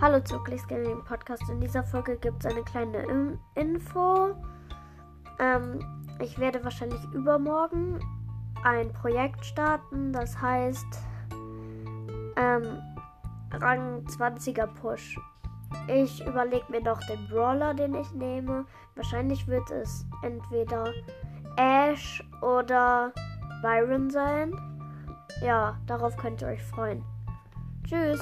Hallo zu Gaming Podcast. In dieser Folge gibt es eine kleine In Info. Ähm, ich werde wahrscheinlich übermorgen ein Projekt starten, das heißt ähm, Rang 20er Push. Ich überlege mir noch den Brawler, den ich nehme. Wahrscheinlich wird es entweder Ash oder Byron sein. Ja, darauf könnt ihr euch freuen. Tschüss.